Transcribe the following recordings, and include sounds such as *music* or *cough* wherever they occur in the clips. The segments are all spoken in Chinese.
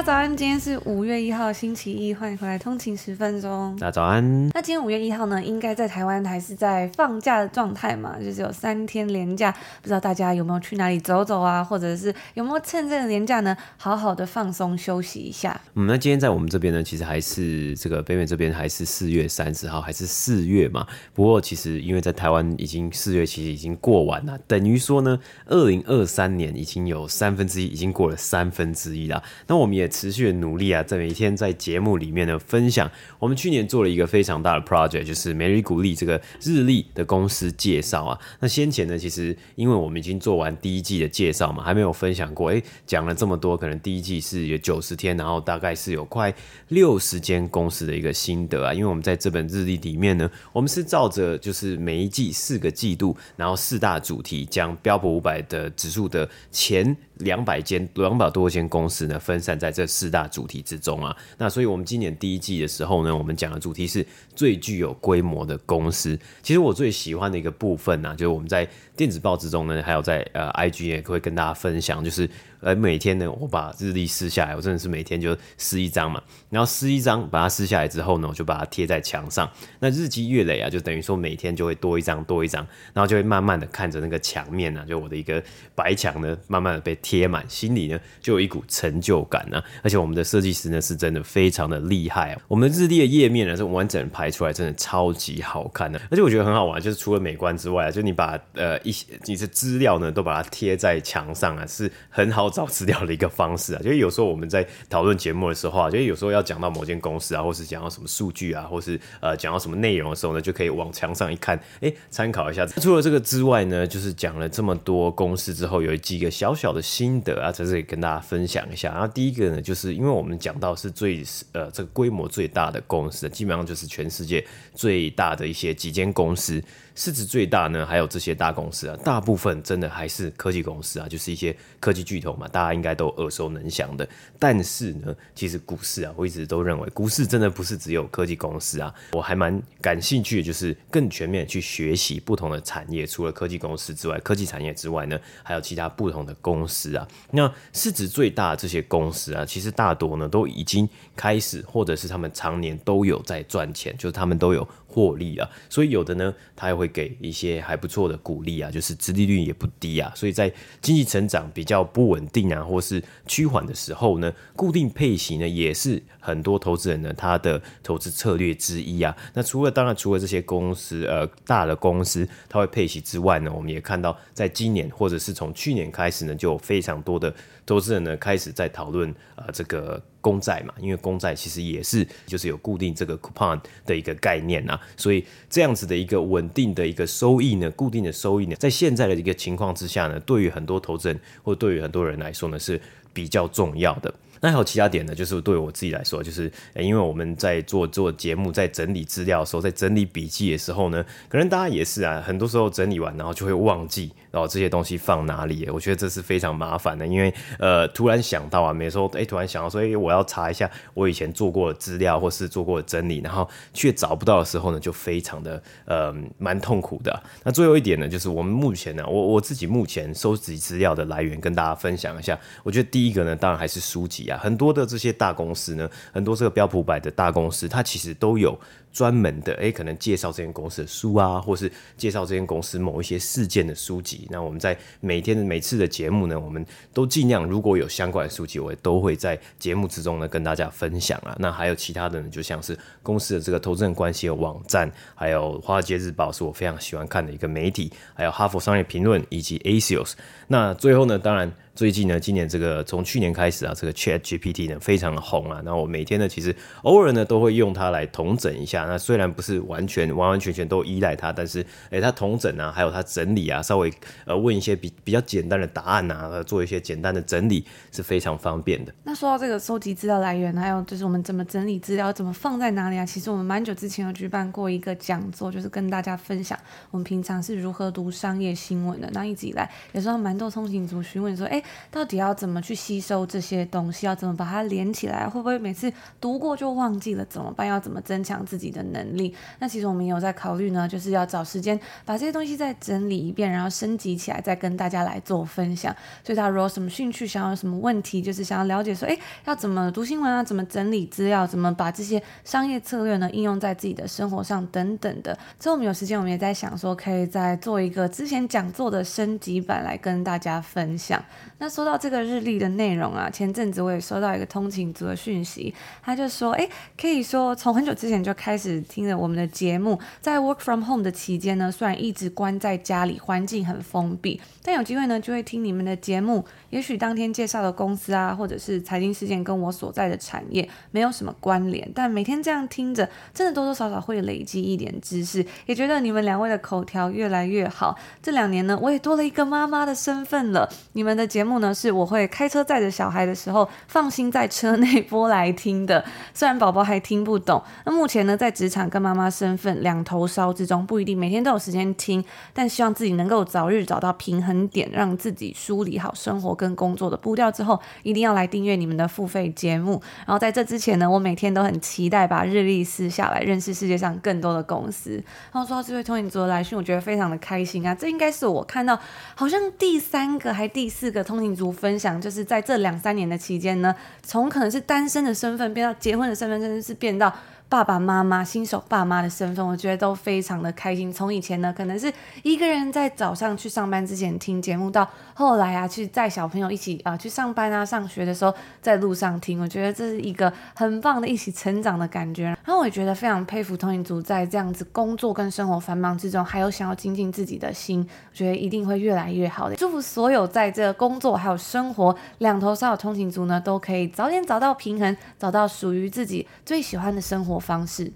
大家早安，今天是五月一号星期一，欢迎回来通勤十分钟。大家早安。那今天五月一号呢，应该在台湾还是在放假的状态嘛，就是有三天连假，不知道大家有没有去哪里走走啊，或者是有没有趁这个连假呢，好好的放松休息一下。嗯，那今天在我们这边呢，其实还是这个北美这边还是四月三十号，还是四月嘛。不过其实因为在台湾已经四月其实已经过完了，等于说呢，二零二三年已经有三分之一已经过了三分之一了。那我们也持续的努力啊，在每一天在节目里面呢分享。我们去年做了一个非常大的 project，就是每日鼓励这个日历的公司介绍啊。那先前呢，其实因为我们已经做完第一季的介绍嘛，还没有分享过。哎，讲了这么多，可能第一季是有九十天，然后大概是有快六十间公司的一个心得啊。因为我们在这本日历里面呢，我们是照着就是每一季四个季度，然后四大主题，将标普五百的指数的前两百间两百多间公司呢，分散在这四大主题之中啊。那所以，我们今年第一季的时候呢，我们讲的主题是最具有规模的公司。其实我最喜欢的一个部分呢、就是我们在电子报之中呢，还有在呃 IG 也会跟大家分享，就是。呃，每天呢，我把日历撕下来，我真的是每天就撕一张嘛，然后撕一张，把它撕下来之后呢，我就把它贴在墙上。那日积月累啊，就等于说每天就会多一张多一张，然后就会慢慢的看着那个墙面啊，就我的一个白墙呢，慢慢的被贴满，心里呢就有一股成就感啊。而且我们的设计师呢是真的非常的厉害啊，我们的日历的页面呢是完整排出来，真的超级好看的。而且我觉得很好玩，就是除了美观之外啊，就你把呃一些你的资料呢都把它贴在墙上啊，是很好。找资料的一个方式啊，*laughs* 就是有时候我们在讨论节目的时候啊，就是有时候要讲到某间公司啊，或是讲到什么数据啊，或是呃讲到什么内容的时候呢，就可以往墙上一看，哎，参考一下。除了这个之外呢，就是讲了这么多公司之后，有几个小小的心得啊，在这里跟大家分享一下。然后第一个呢，就是因为我们讲到是最呃这个规模最大的公司，基本上就是全世界最大的一些几间公司。市值最大呢，还有这些大公司啊，大部分真的还是科技公司啊，就是一些科技巨头嘛，大家应该都耳熟能详的。但是呢，其实股市啊，我一直都认为股市真的不是只有科技公司啊，我还蛮感兴趣的，就是更全面去学习不同的产业，除了科技公司之外，科技产业之外呢，还有其他不同的公司啊。那市值最大的这些公司啊，其实大多呢都已经开始，或者是他们常年都有在赚钱，就是他们都有。获利啊，所以有的呢，他也会给一些还不错的股利啊，就是殖利率也不低啊，所以在经济成长比较不稳定啊，或是趋缓的时候呢，固定配息呢也是很多投资人呢他的投资策略之一啊。那除了当然除了这些公司呃大的公司它会配息之外呢，我们也看到在今年或者是从去年开始呢，就有非常多的投资人呢开始在讨论啊这个。公债嘛，因为公债其实也是就是有固定这个 coupon 的一个概念呐，所以这样子的一个稳定的一个收益呢，固定的收益呢，在现在的一个情况之下呢，对于很多投资人或对于很多人来说呢，是比较重要的。那还有其他点呢，就是对我自己来说，就是因为我们在做做节目，在整理资料的时候，在整理笔记的时候呢，可能大家也是啊，很多时候整理完然后就会忘记。然后这些东西放哪里？我觉得这是非常麻烦的，因为呃，突然想到啊，没说哎，突然想到说，哎，我要查一下我以前做过的资料或是做过的整理，然后却找不到的时候呢，就非常的呃蛮痛苦的。那最后一点呢，就是我们目前呢，我我自己目前收集资料的来源跟大家分享一下。我觉得第一个呢，当然还是书籍很多的这些大公司呢，很多这个标普百的大公司，它其实都有。专门的诶，可能介绍这间公司的书啊，或是介绍这间公司某一些事件的书籍。那我们在每天的每次的节目呢，我们都尽量如果有相关的书籍，我也都会在节目之中呢跟大家分享啊。那还有其他的呢，就像是公司的这个投资人关系的网站，还有《华尔街日报》是我非常喜欢看的一个媒体，还有《哈佛商业评论》以及 Asios。那最后呢，当然。最近呢，今年这个从去年开始啊，这个 Chat GPT 呢非常的红啊。那我每天呢，其实偶尔呢都会用它来统整一下。那虽然不是完全完完全全都依赖它，但是诶，它统整啊，还有它整理啊，稍微呃问一些比比较简单的答案啊，做一些简单的整理是非常方便的。那说到这个收集资料来源，还有就是我们怎么整理资料，怎么放在哪里啊？其实我们蛮久之前有举办过一个讲座，就是跟大家分享我们平常是如何读商业新闻的。那一直以来也收到蛮多通勤族询问说，诶，到底要怎么去吸收这些东西？要怎么把它连起来？会不会每次读过就忘记了？怎么办？要怎么增强自己的能力？那其实我们也有在考虑呢，就是要找时间把这些东西再整理一遍，然后升级起来，再跟大家来做分享。所以大家如果有什么兴趣，想要有什么问题，就是想要了解说，诶，要怎么读新闻啊？怎么整理资料？怎么把这些商业策略呢应用在自己的生活上等等的。之后我们有时间，我们也在想说，可以再做一个之前讲座的升级版来跟大家分享。那说到这个日历的内容啊，前阵子我也收到一个通勤族的讯息，他就说，诶，可以说从很久之前就开始听了我们的节目，在 work from home 的期间呢，虽然一直关在家里，环境很封闭，但有机会呢就会听你们的节目。也许当天介绍的公司啊，或者是财经事件跟我所在的产业没有什么关联，但每天这样听着，真的多多少少会累积一点知识，也觉得你们两位的口条越来越好。这两年呢，我也多了一个妈妈的身份了。你们的节目呢，是我会开车载着小孩的时候，放心在车内播来听的。虽然宝宝还听不懂，那目前呢，在职场跟妈妈身份两头烧之中，不一定每天都有时间听，但希望自己能够早日找到平衡点，让自己梳理好生活跟工作的步调之后，一定要来订阅你们的付费节目。然后在这之前呢，我每天都很期待把日历撕下来，认识世界上更多的公司。然后说到这位通勤族的来讯，我觉得非常的开心啊！这应该是我看到好像第三个还第四个通勤族分享，就是在这两三年的期间呢，从可能是单身的身份变到结婚的身份，甚至是变到。爸爸妈妈、新手爸妈的身份，我觉得都非常的开心。从以前呢，可能是一个人在早上去上班之前听节目，到后来啊，去载小朋友一起啊、去上班啊、上学的时候，在路上听，我觉得这是一个很棒的一起成长的感觉。然后我也觉得非常佩服通勤族在这样子工作跟生活繁忙之中，还有想要精进自己的心，我觉得一定会越来越好的。祝福所有在这工作还有生活两头烧的通勤族呢，都可以早点找到平衡，找到属于自己最喜欢的生活方式。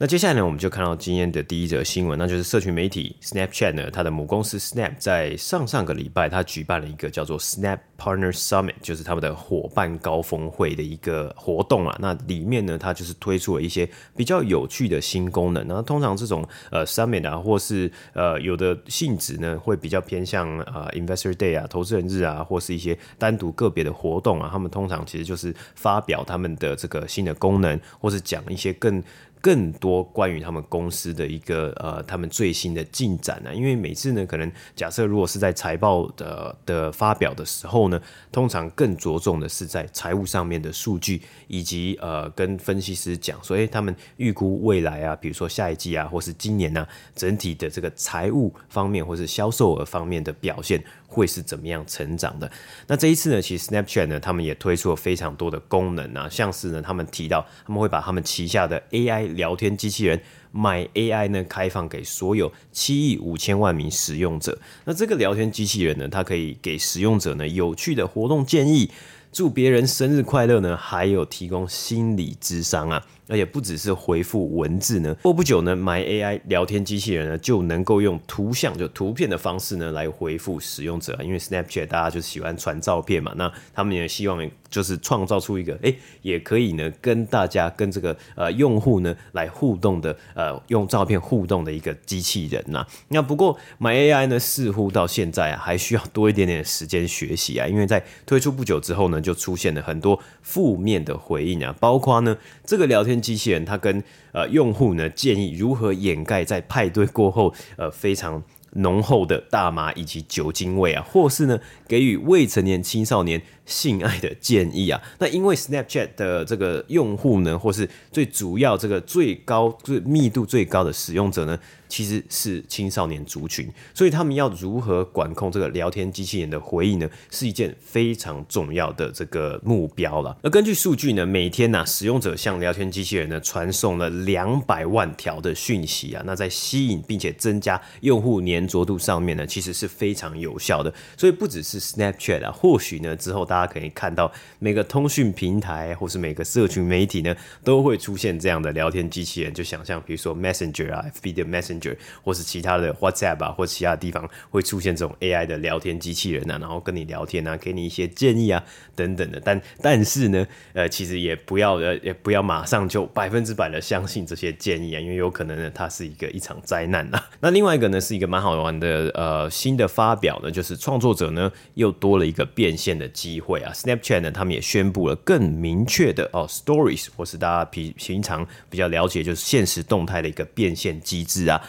那接下来呢，我们就看到今天的第一则新闻，那就是社群媒体 Snapchat 呢，它的母公司 Snap 在上上个礼拜，它举办了一个叫做 Snap Partner Summit，就是他们的伙伴高峰会的一个活动啊。那里面呢，它就是推出了一些比较有趣的新功能。那通常这种呃 Summit 啊，或是呃有的性质呢，会比较偏向呃 Investor Day 啊，投资人日啊，或是一些单独个别的活动啊。他们通常其实就是发表他们的这个新的功能，或是讲一些更。更多关于他们公司的一个呃，他们最新的进展呢、因为每次呢，可能假设如果是在财报的的发表的时候呢，通常更着重的是在财务上面的数据，以及呃，跟分析师讲说，诶，他们预估未来啊，比如说下一季啊，或是今年呢、啊，整体的这个财务方面或是销售额方面的表现。会是怎么样成长的？那这一次呢，其实 Snapchat 呢，他们也推出了非常多的功能啊，像是呢，他们提到他们会把他们旗下的 AI 聊天机器人 My AI 呢开放给所有七亿五千万名使用者。那这个聊天机器人呢，它可以给使用者呢有趣的活动建议，祝别人生日快乐呢，还有提供心理智商啊。而且不只是回复文字呢，过不久呢，My AI 聊天机器人呢就能够用图像就图片的方式呢来回复使用者，因为 Snapchat 大家就喜欢传照片嘛，那他们也希望就是创造出一个哎、也可以呢跟大家跟这个呃用户呢来互动的呃用照片互动的一个机器人呐。那不过 My AI 呢似乎到现在啊还需要多一点点时间学习啊，因为在推出不久之后呢就出现了很多负面的回应啊，包括呢这个聊天。机器人它跟呃用户呢建议如何掩盖在派对过后呃非常浓厚的大麻以及酒精味啊，或是呢给予未成年青少年性爱的建议啊。那因为 Snapchat 的这个用户呢，或是最主要这个最高最密度最高的使用者呢，其实是青少年族群，所以他们要如何管控这个聊天机器人的回应呢？是一件非常重要的这个目标了。而根据数据呢，每天呢、使用者向聊天机器人呢传送了两百万条的讯息啊，那在吸引并且增加用户粘着度上面呢，其实是非常有效的。所以不只是 Snapchat 啊，或许呢之后大家可以看到每个通讯平台或是每个社群媒体呢，都会出现这样的聊天机器人。就想象比如说 Messenger 啊，FB 的 Messenger，或是其他的 WhatsApp 啊，或其他地方会出现这种 AI 的聊天机器人啊，然后跟你聊天啊，给你一些建议啊等等的。但但是呢，呃，其实也不要呃也不要马上就百分之百的相信这些建议啊，因为有可能呢，它是一个一场灾难啊。*laughs* 那另外一个呢，是一个蛮好玩的呃新的发表呢，就是创作者呢又多了一个变现的机会啊。Snapchat 呢，他们也宣布了更明确的哦，Stories 或是大家平平常比较了解就是现实动态的一个变现机制啊。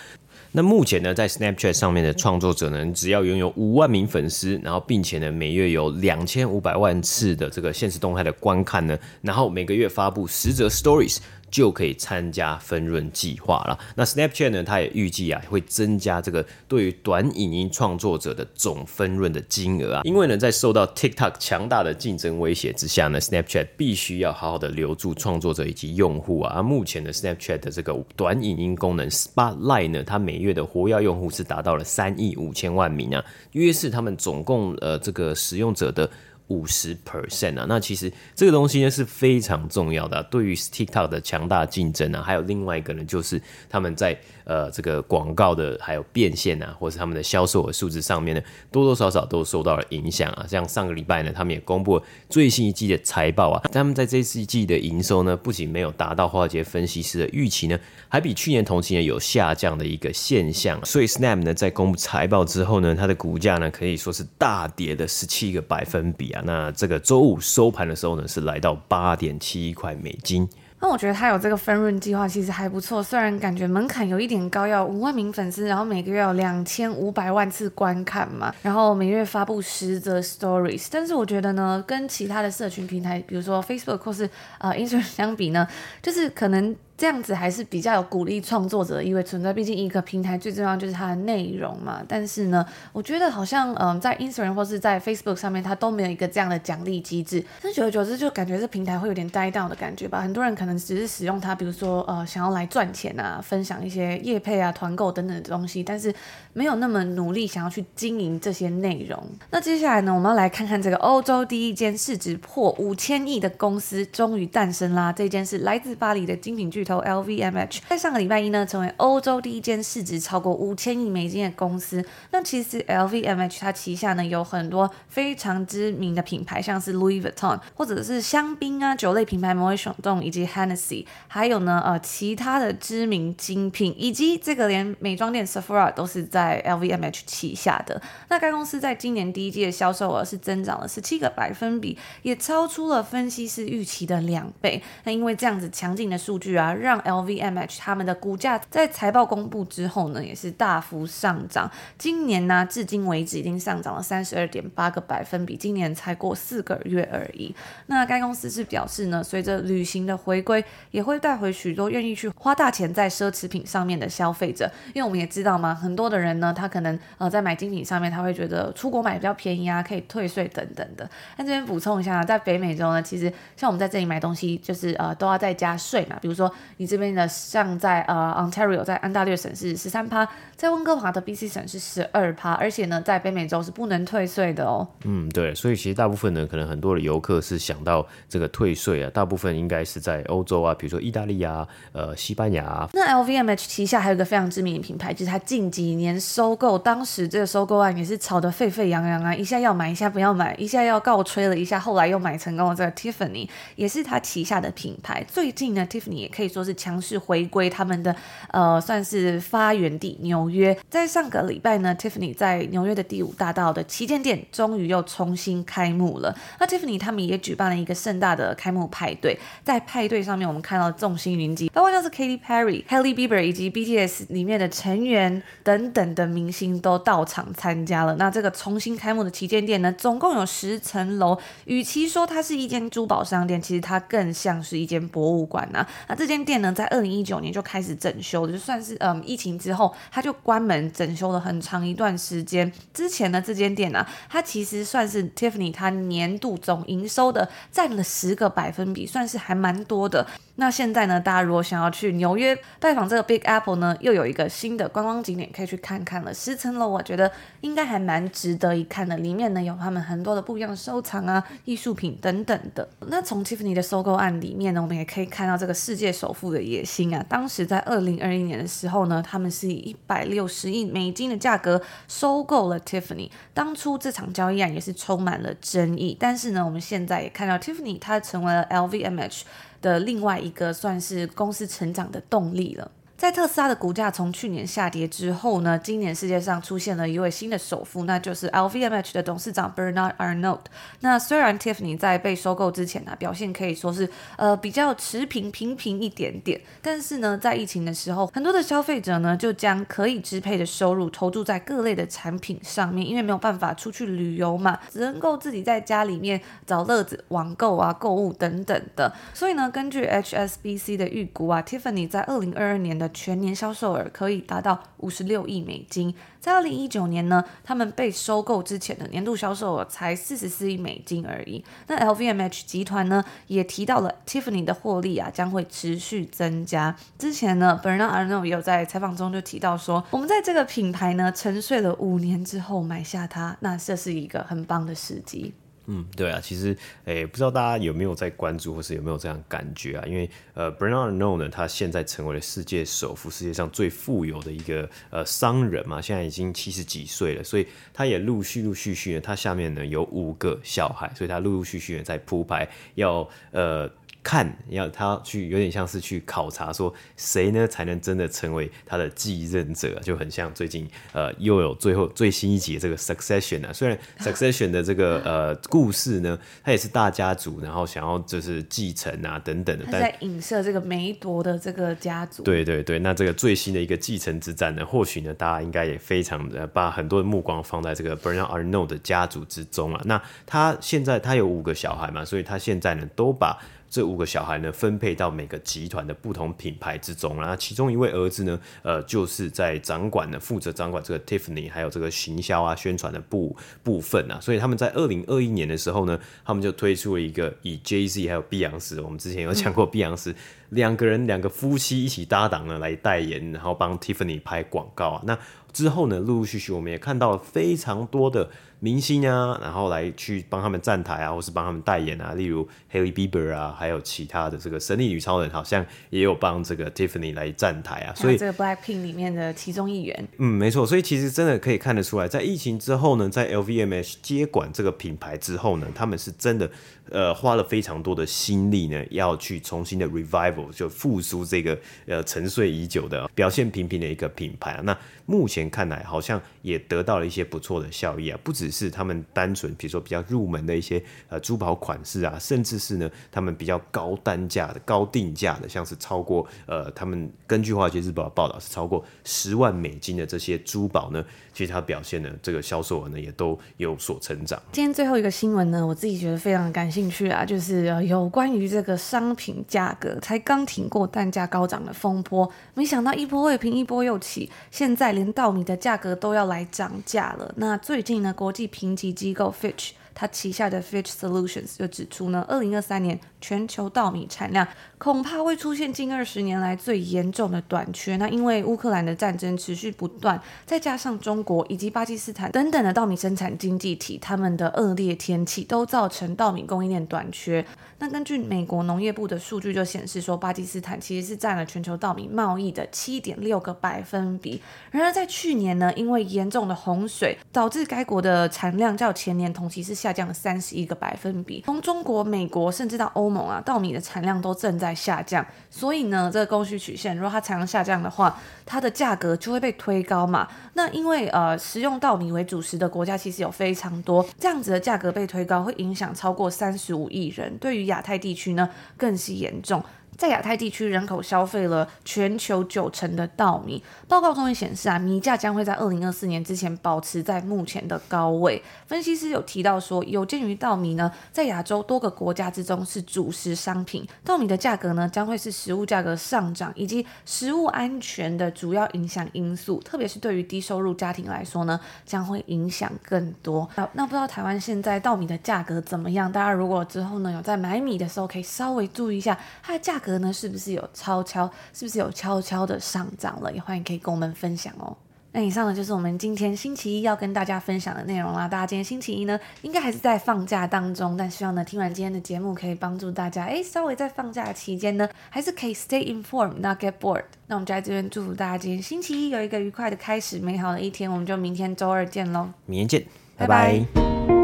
那目前呢，在 Snapchat 上面的创作者呢，只要拥有五万名粉丝，然后并且呢，每月有两千五百万次的这个现实动态的观看呢，然后每个月发布十则 Stories。就可以参加分润计划了。那 Snapchat 呢，它也预计啊会增加这个对于短影音创作者的总分润的金额啊。因为呢，在受到 TikTok 强大的竞争威胁之下呢，Snapchat 必须要好好的留住创作者以及用户啊。而目前的 Snapchat 的这个短影音功能 Spotlight 呢，它每月的活跃用户是达到了三亿五千万名啊，约是他们总共呃这个使用者的。五十 percent 啊，那其实这个东西呢是非常重要的，对于 TikTok 的强大竞争啊，还有另外一个呢，就是他们在呃这个广告的还有变现啊，或是他们的销售的数字上面呢，多多少少都受到了影响啊。像上个礼拜呢，他们也公布了最新一季的财报啊，他们在这一季的营收呢，不仅没有达到华尔街分析师的预期呢，还比去年同期呢有下降的一个现象。所以 Snap 呢在公布财报之后呢，它的股价呢可以说是大跌的十七个百分比啊。那这个周五收盘的时候呢，是来到八点七块美金。那我觉得他有这个分润计划，其实还不错。虽然感觉门槛有一点高，要五万名粉丝，然后每个月有两千五百万次观看嘛，然后每月发布十则 Stories。但是我觉得呢，跟其他的社群平台，比如说 Facebook 或是啊 Instagram 相比呢，就是可能。这样子还是比较有鼓励创作者的意味存在，毕竟一个平台最重要就是它的内容嘛。但是呢，我觉得好像嗯，在 Instagram 或是在 Facebook 上面，它都没有一个这样的奖励机制。但久而久之，就感觉这平台会有点呆到的感觉吧。很多人可能只是使用它，比如说呃，想要来赚钱啊，分享一些业配啊、团购等等的东西，但是没有那么努力想要去经营这些内容。那接下来呢，我们要来看看这个欧洲第一间市值破五千亿的公司终于诞生啦！这间是来自巴黎的精品巨头 LVMH 在上个礼拜一呢，成为欧洲第一间市值超过五千亿美金的公司。那其实 LVMH 它旗下呢有很多非常知名的品牌，像是 Louis Vuitton，或者是香槟啊酒类品牌 Moet Chandon 以及 Hennessy，还有呢呃其他的知名精品，以及这个连美妆店 Sephora 都是在 LVMH 旗下的。那该公司在今年第一季的销售额是增长了十七个百分比，也超出了分析师预期的两倍。那因为这样子强劲的数据啊，让 LVMH 他们的股价在财报公布之后呢，也是大幅上涨。今年呢，至今为止已经上涨了三十二点八个百分比。今年才过四个月而已。那该公司是表示呢，随着旅行的回归，也会带回许多愿意去花大钱在奢侈品上面的消费者。因为我们也知道嘛，很多的人呢，他可能呃在买精品上面，他会觉得出国买比较便宜啊，可以退税等等的。那这边补充一下，在北美洲呢，其实像我们在这里买东西，就是呃都要再加税嘛。比如说你这边。的像在呃 Ontario 在安大略省是十三趴，在温哥华的 BC 省是十二趴，而且呢，在北美洲是不能退税的哦。嗯，对，所以其实大部分呢，可能很多的游客是想到这个退税啊，大部分应该是在欧洲啊，比如说意大利啊，呃，西班牙啊。那 LVMH 旗下还有一个非常知名的品牌，就是它近几年收购，当时这个收购案也是炒得沸沸扬扬啊，一下要买，一下不要买，一下要告吹了一下，后来又买成功了。这个 Tiffany 也是它旗下的品牌，最近呢，Tiffany 也可以说是强。势回归他们的呃，算是发源地纽约。在上个礼拜呢，Tiffany 在纽约的第五大道的旗舰店终于又重新开幕了。那 Tiffany 他们也举办了一个盛大的开幕派对，在派对上面我们看到众星云集，包括像是 Katy Perry、Haley Bieber 以及 BTS 里面的成员等等的明星都到场参加了。那这个重新开幕的旗舰店呢，总共有十层楼。与其说它是一间珠宝商店，其实它更像是一间博物馆呐、啊。那这间间店呢，在二零一九年就开始整修了，就算是嗯疫情之后，它就关门整修了很长一段时间。之前呢，这间店呢、啊，它其实算是 Tiffany 它年度总营收的占了十个百分比，算是还蛮多的。那现在呢，大家如果想要去纽约拜访这个 Big Apple 呢，又有一个新的观光景点可以去看看了。十层楼，我觉得应该还蛮值得一看的。里面呢，有他们很多的不一样的收藏啊、艺术品等等的。那从 Tiffany 的收购案里面呢，我们也可以看到这个世界首首富的野心啊。当时在二零二一年的时候呢，他们是以一百六十亿美金的价格收购了 Tiffany。当初这场交易案也是充满了争议，但是呢，我们现在也看到 Tiffany 它成为了 LVMH 的另外一个算是公司成长的动力了。在特斯拉的股价从去年下跌之后呢，今年世界上出现了一位新的首富，那就是 LVMH 的董事长 Bernard Arnault。那虽然 Tiffany 在被收购之前呢，表现可以说是呃比较持平平平一点点，但是呢，在疫情的时候，很多的消费者呢就将可以支配的收入投注在各类的产品上面，因为没有办法出去旅游嘛，只能够自己在家里面找乐子、网购啊、购物等等的。所以呢，根据 HSBC 的预估啊，Tiffany 在二零二二年的全年销售额可以达到五十六亿美金。在二零一九年呢，他们被收购之前的年度销售额才四十四亿美金而已。那 LVMH 集团呢，也提到了 Tiffany 的获利啊将会持续增加。之前呢，Bernard Arnault 有在采访中就提到说，我们在这个品牌呢沉睡了五年之后买下它，那这是一个很棒的时机。嗯，对啊，其实，诶，不知道大家有没有在关注，或是有没有这样感觉啊？因为，呃，Bernard n o 呢，他现在成为了世界首富，世界上最富有的一个呃商人嘛，现在已经七十几岁了，所以他也陆续陆续续呢，他下面呢有五个小孩，所以他陆陆续续的在铺排要呃。看，要他去，有点像是去考察，说谁呢才能真的成为他的继任者，就很像最近呃又有最后最新一集的这个 Succession 啊。虽然 *laughs* Succession 的这个呃故事呢，它也是大家族，然后想要就是继承啊等等的，但在影射这个梅铎的这个家族。对对对，那这个最新的一个继承之战呢，或许呢大家应该也非常的把很多的目光放在这个 Bernard Arnault 的家族之中啊。那他现在他有五个小孩嘛，所以他现在呢都把。这五个小孩呢，分配到每个集团的不同品牌之中，然后其中一位儿子呢，呃，就是在掌管呢，负责掌管这个 Tiffany 还有这个行销啊、宣传的部部分啊。所以他们在二零二一年的时候呢，他们就推出了一个以 Jay-Z 还有碧昂斯，我们之前有讲过碧昂斯两个人两个夫妻一起搭档呢来代言，然后帮 Tiffany 拍广告啊。那之后呢，陆陆续续我们也看到了非常多的。明星啊，然后来去帮他们站台啊，或是帮他们代言啊，例如 Hailey Bieber 啊，还有其他的这个神力女超人，好像也有帮这个 Tiffany 来站台啊。所以这个 Blackpink 里面的其中一员，嗯，没错。所以其实真的可以看得出来，在疫情之后呢，在 LVMH 接管这个品牌之后呢，他们是真的呃花了非常多的心力呢，要去重新的 revival 就复苏这个呃沉睡已久的表现平平的一个品牌啊。那目前看来，好像也得到了一些不错的效益啊，不只是他们单纯，比如说比较入门的一些呃珠宝款式啊，甚至是呢他们比较高单价的、高定价的，像是超过呃他们根据华尔街日报的报道是超过十万美金的这些珠宝呢，其实它表现的这个销售额呢也都有所成长。今天最后一个新闻呢，我自己觉得非常感谢进去啊，就是有关于这个商品价格才刚挺过蛋价高涨的风波，没想到一波未平一波又起，现在。连稻米的价格都要来涨价了。那最近呢，国际评级机构 Fitch 他旗下的 Fitch Solutions 就指出呢，二零二三年全球稻米产量恐怕会出现近二十年来最严重的短缺。那因为乌克兰的战争持续不断，再加上中国以及巴基斯坦等等的稻米生产经济体，他们的恶劣天气都造成稻米供应链短缺。那根据美国农业部的数据就显示说，巴基斯坦其实是占了全球稻米贸易的七点六个百分比。然而在去年呢，因为严重的洪水，导致该国的产量较前年同期是下下降了三十一个百分比。从中国、美国甚至到欧盟啊，稻米的产量都正在下降。所以呢，这个供需曲线，如果它产量下降的话，它的价格就会被推高嘛。那因为呃，食用稻米为主食的国家其实有非常多，这样子的价格被推高，会影响超过三十五亿人。对于亚太地区呢，更是严重。在亚太地区，人口消费了全球九成的稻米。报告中也显示啊，米价将会在二零二四年之前保持在目前的高位。分析师有提到说，有鉴于稻米呢，在亚洲多个国家之中是主食商品，稻米的价格呢，将会是食物价格上涨以及食物安全的主要影响因素。特别是对于低收入家庭来说呢，将会影响更多。那那不知道台湾现在稻米的价格怎么样？大家如果之后呢有在买米的时候，可以稍微注意一下它的价格。呢，是不是有悄悄，是不是有悄悄的上涨了？也欢迎可以跟我们分享哦。那以上呢，就是我们今天星期一要跟大家分享的内容啦。大家今天星期一呢，应该还是在放假当中，但希望呢，听完今天的节目，可以帮助大家，哎，稍微在放假期间呢，还是可以 stay informed，not get bored。那我们就在这边祝福大家今天星期一有一个愉快的开始，美好的一天。我们就明天周二见喽，明天见，拜拜。拜拜。